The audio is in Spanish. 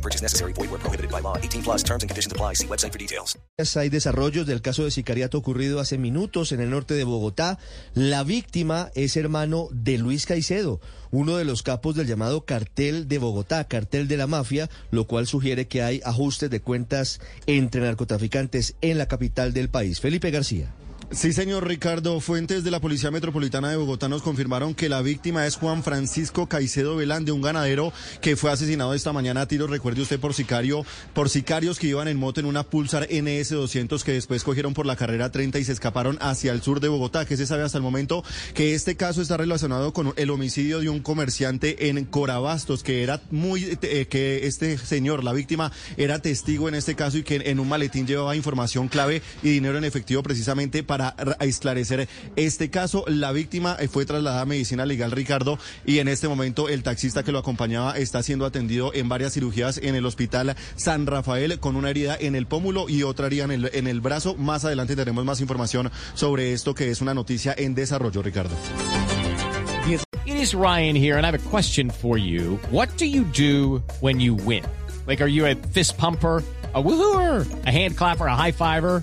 No purchase necessary. Void where prohibited by law. 18 plus terms and conditions apply. See website for details. Hay desarrollos del caso de sicariato ocurrido hace minutos en el norte de Bogotá. La víctima es hermano de Luis Caicedo, uno de los capos del llamado cartel de Bogotá, cartel de la mafia, lo cual sugiere que hay ajustes de cuentas entre narcotraficantes en la capital del país. Felipe García. Sí, señor Ricardo. Fuentes de la Policía Metropolitana de Bogotá nos confirmaron que la víctima es Juan Francisco Caicedo Velán, un ganadero que fue asesinado esta mañana a tiros, recuerde usted, por sicario, por sicarios que iban en moto en una Pulsar NS200 que después cogieron por la carrera 30 y se escaparon hacia el sur de Bogotá. Que se sabe hasta el momento que este caso está relacionado con el homicidio de un comerciante en Corabastos, que era muy, eh, que este señor, la víctima, era testigo en este caso y que en un maletín llevaba información clave y dinero en efectivo precisamente para para esclarecer este caso. La víctima eh, fue trasladada a medicina legal, Ricardo, y en este momento el taxista que lo acompañaba está siendo atendido en varias cirugías en el hospital San Rafael con una herida en el pómulo y otra herida en el, brazo. Más adelante tenemos más información sobre esto que es una noticia en desarrollo, Ricardo. It is Ryan here, and I have a question for you. What do you do when you win? Like, are you a fist pumper? a woohooer, a hand clapper, a high fiver.